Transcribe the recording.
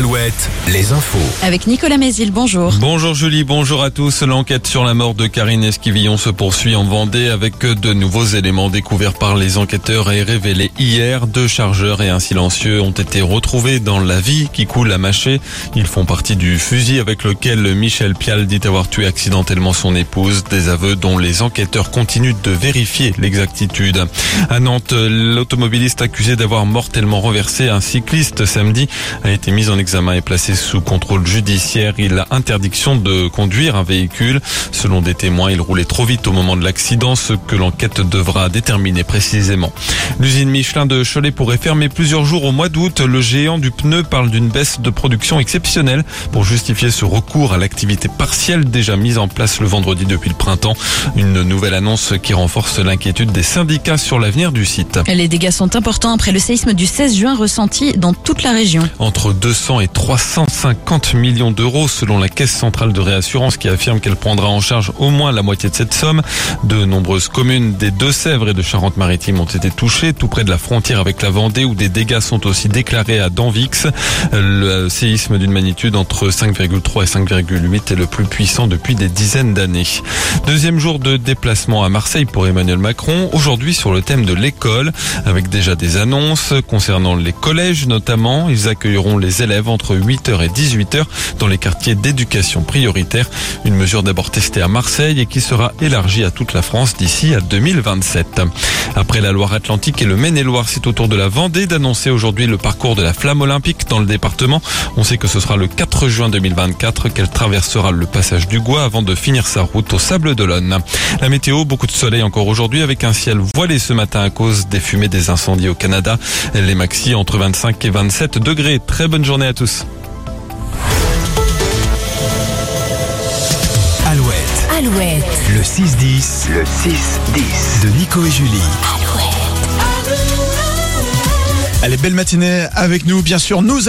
Alouette, les infos. Avec Nicolas Mézil, bonjour. Bonjour Julie, bonjour à tous. L'enquête sur la mort de Karine Esquivillon se poursuit en Vendée avec de nouveaux éléments découverts par les enquêteurs et révélés hier. Deux chargeurs et un silencieux ont été retrouvés dans la vie qui coule à Maché. Ils font partie du fusil avec lequel Michel Pial dit avoir tué accidentellement son épouse. Des aveux dont les enquêteurs continuent de vérifier l'exactitude. À Nantes, l'automobiliste accusé d'avoir mortellement renversé un cycliste samedi a été mis en examen et placé sous contrôle judiciaire. Il a interdiction de conduire un véhicule. Selon des témoins, il roulait trop vite au moment de l'accident, ce que l'enquête devra déterminer précisément. L'usine Michelin de Cholet pourrait fermer plusieurs jours au mois d'août. Le géant du pneu parle d'une baisse de production exceptionnelle pour justifier ce recours à l'activité partielle déjà mise en place le vendredi depuis le printemps. Une nouvelle annonce qui renforce l'inquiétude des syndicats sur l'avenir du site. Les dégâts sont importants après le séisme du 16 juin ressenti dans toute la région. Entre 200 et 350 millions d'euros selon la Caisse centrale de réassurance qui affirme qu'elle prendra en charge au moins la moitié de cette somme. De nombreuses communes des Deux-Sèvres et de Charente-Maritime ont été touchées, tout près de la frontière avec la Vendée où des dégâts sont aussi déclarés à Danvix. Le séisme d'une magnitude entre 5,3 et 5,8 est le plus puissant depuis des dizaines d'années. Deuxième jour de déplacement à Marseille pour Emmanuel Macron, aujourd'hui sur le thème de l'école, avec déjà des annonces concernant les collèges notamment. Ils accueilleront les élèves entre 8h et 18h dans les quartiers d'éducation prioritaire. Une mesure d'abord testée à Marseille et qui sera élargie à toute la France d'ici à 2027. Après la Loire-Atlantique et le Maine-et-Loire, c'est au tour de la Vendée d'annoncer aujourd'hui le parcours de la flamme olympique dans le département. On sait que ce sera le 4 juin 2024 qu'elle traversera le passage du Gois avant de finir sa route au Sable d'Olonne. La météo, beaucoup de soleil encore aujourd'hui avec un ciel voilé ce matin à cause des fumées des incendies au Canada. Les maxi entre 25 et 27 degrés. Très bonne journée à tous. Alouette, Alouette, le 6-10. Le 6-10. De Nico et Julie. Alouette. Allez, belle matinée avec nous, bien sûr. Nous